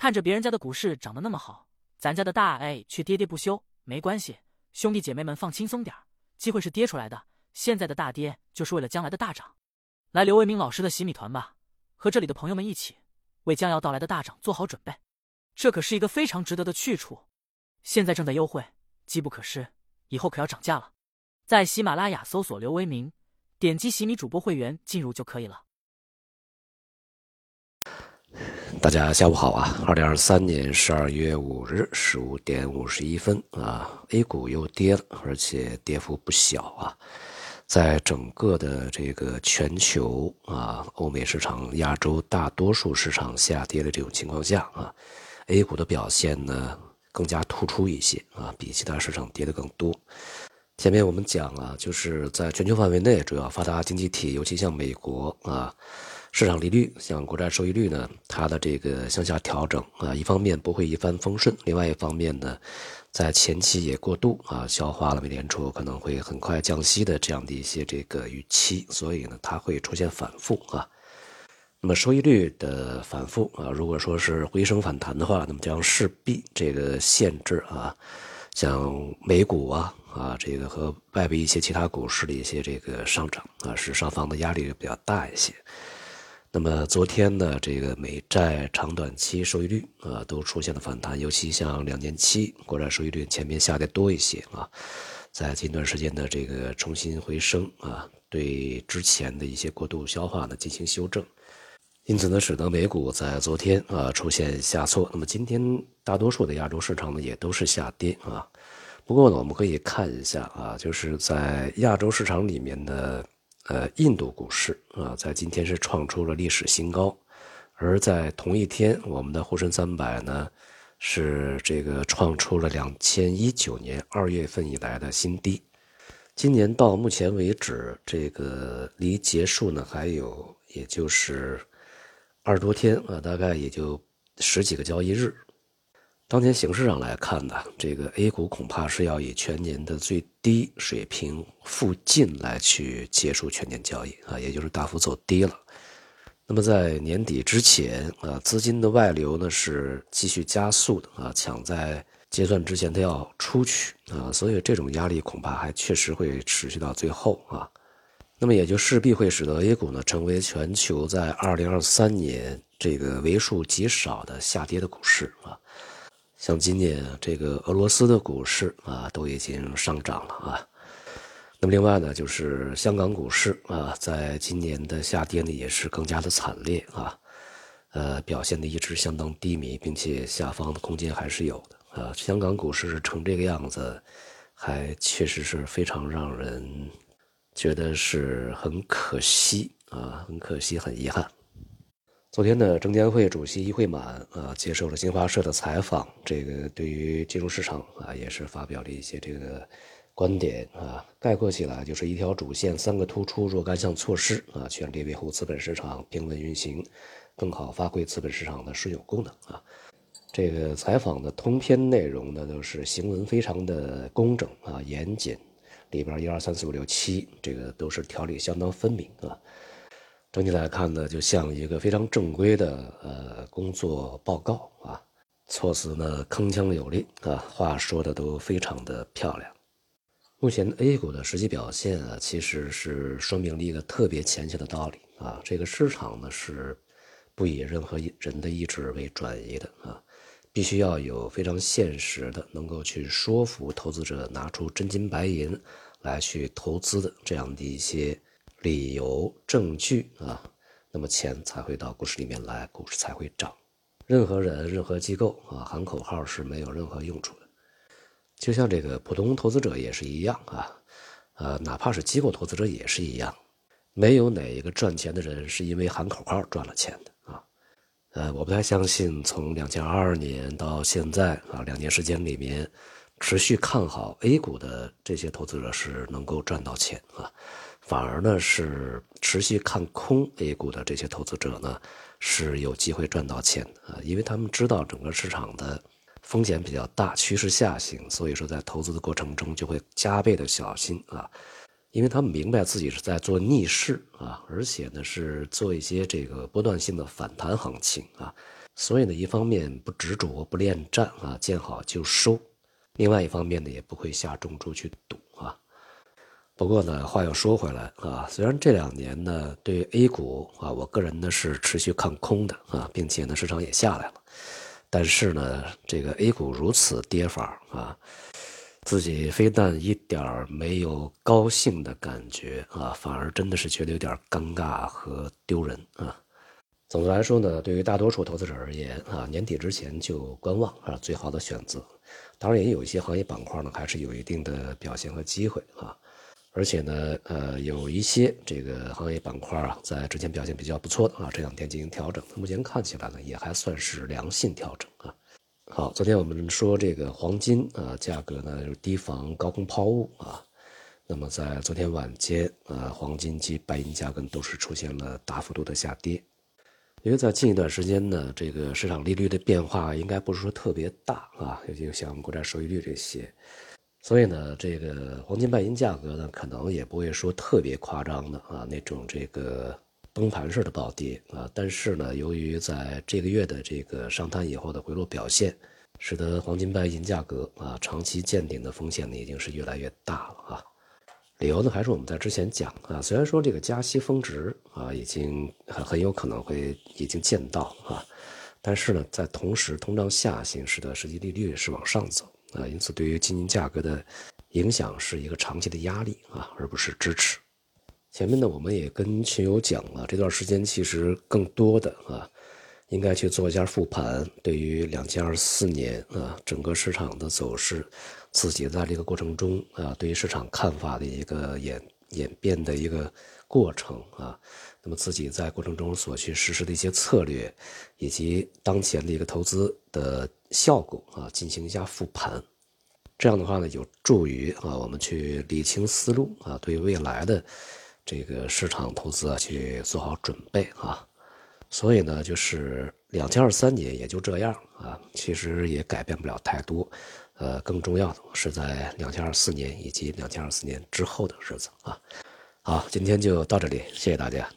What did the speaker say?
看着别人家的股市涨得那么好，咱家的大 A 却跌跌不休。没关系，兄弟姐妹们放轻松点儿，机会是跌出来的，现在的大跌就是为了将来的大涨。来刘为民老师的洗米团吧，和这里的朋友们一起为将要到来的大涨做好准备。这可是一个非常值得的去处，现在正在优惠，机不可失，以后可要涨价了。在喜马拉雅搜索刘为民，点击洗米主播会员进入就可以了。大家下午好啊！二零二三年十二月五日十五点五十一分啊，A 股又跌了，而且跌幅不小啊。在整个的这个全球啊，欧美市场、亚洲大多数市场下跌的这种情况下啊，A 股的表现呢更加突出一些啊，比其他市场跌的更多。前面我们讲啊，就是在全球范围内，主要发达经济体，尤其像美国啊。市场利率像国债收益率呢，它的这个向下调整啊，一方面不会一帆风顺，另外一方面呢，在前期也过度啊消化了美联储可能会很快降息的这样的一些这个预期，所以呢，它会出现反复啊。那么收益率的反复啊，如果说是回升反弹的话，那么将势必这个限制啊，像美股啊啊这个和外围一些其他股市的一些这个上涨啊，使上方的压力比较大一些。那么昨天呢，这个美债长短期收益率啊都出现了反弹，尤其像两年期国债收益率前面下跌多一些啊，在近段时间的这个重新回升啊，对之前的一些过度消化呢进行修正，因此呢，使得美股在昨天啊出现下挫。那么今天大多数的亚洲市场呢也都是下跌啊，不过呢，我们可以看一下啊，就是在亚洲市场里面的。呃，印度股市啊，在今天是创出了历史新高，而在同一天，我们的沪深三百呢，是这个创出了两千一九年二月份以来的新低。今年到目前为止，这个离结束呢还有也就是二十多天啊，大概也就十几个交易日。当前形势上来看呢，这个 A 股恐怕是要以全年的最低水平附近来去结束全年交易啊，也就是大幅走低了。那么在年底之前啊，资金的外流呢是继续加速的啊，抢在结算之前它要出去啊，所以这种压力恐怕还确实会持续到最后啊。那么也就势必会使得 A 股呢成为全球在二零二三年这个为数极少的下跌的股市啊。像今年这个俄罗斯的股市啊，都已经上涨了啊。那么另外呢，就是香港股市啊，在今年的下跌呢，也是更加的惨烈啊。呃，表现的一直相当低迷，并且下方的空间还是有的啊。香港股市是成这个样子，还确实是非常让人觉得是很可惜啊，很可惜，很遗憾。昨天呢，证监会主席易会满啊接受了新华社的采访，这个对于金融市场啊也是发表了一些这个观点啊。概括起来就是一条主线，三个突出若干项措施啊，全力维护资本市场平稳运行，更好发挥资本市场的枢纽功能啊。这个采访的通篇内容呢，都是行文非常的工整啊严谨，里边一二三四五六七这个都是条理相当分明啊。整体来看呢，就像一个非常正规的呃工作报告啊，措辞呢铿锵有力啊，话说的都非常的漂亮。目前 A 股的实际表现啊，其实是说明了一个特别浅显的道理啊，这个市场呢是不以任何人的意志为转移的啊，必须要有非常现实的，能够去说服投资者拿出真金白银来去投资的这样的一些。理由证据啊，那么钱才会到股市里面来，股市才会涨。任何人、任何机构啊，喊口号是没有任何用处的。就像这个普通投资者也是一样啊，呃，哪怕是机构投资者也是一样，没有哪一个赚钱的人是因为喊口号赚了钱的啊。呃，我不太相信从两千二二年到现在啊两年时间里面，持续看好 A 股的这些投资者是能够赚到钱啊。反而呢是持续看空 A 股的这些投资者呢是有机会赚到钱的啊，因为他们知道整个市场的风险比较大，趋势下行，所以说在投资的过程中就会加倍的小心啊，因为他们明白自己是在做逆势啊，而且呢是做一些这个波段性的反弹行情啊，所以呢，一方面不执着不恋战啊，见好就收；另外一方面呢，也不会下重注去赌啊。不过呢，话又说回来啊，虽然这两年呢，对 A 股啊，我个人呢是持续看空的啊，并且呢，市场也下来了，但是呢，这个 A 股如此跌法啊。自己非但一点没有高兴的感觉啊，反而真的是觉得有点尴尬和丢人啊。总的来说呢，对于大多数投资者而言啊，年底之前就观望啊，最好的选择。当然，也有一些行业板块呢，还是有一定的表现和机会啊。而且呢，呃，有一些这个行业板块啊，在之前表现比较不错的啊，这两天进行调整，目前看起来呢，也还算是良性调整啊。好，昨天我们说这个黄金啊，价格呢就是提防高空抛物啊。那么在昨天晚间啊，黄金及白银价格都是出现了大幅度的下跌。因为在近一段时间呢，这个市场利率的变化应该不是说特别大啊，尤其像国债收益率这些，所以呢，这个黄金白银价格呢，可能也不会说特别夸张的啊那种这个。崩盘式的暴跌啊，但是呢，由于在这个月的这个上探以后的回落表现，使得黄金白银价格啊长期见顶的风险呢已经是越来越大了啊。理由呢还是我们在之前讲啊，虽然说这个加息峰值啊已经很很有可能会已经见到啊，但是呢在同时通胀下行使得实际利率是往上走啊，因此对于基金价格的影响是一个长期的压力啊，而不是支持。前面呢，我们也跟群友讲了，这段时间其实更多的啊，应该去做一下复盘，对于两千二四年啊整个市场的走势，自己在这个过程中啊，对于市场看法的一个演演变的一个过程啊，那么自己在过程中所去实施的一些策略，以及当前的一个投资的效果啊，进行一下复盘，这样的话呢，有助于啊我们去理清思路啊，对未来的。这个市场投资啊，去做好准备啊，所以呢，就是两千二三年也就这样啊，其实也改变不了太多，呃，更重要的是在两千二四年以及两千二四年之后的日子啊。好，今天就到这里，谢谢大家。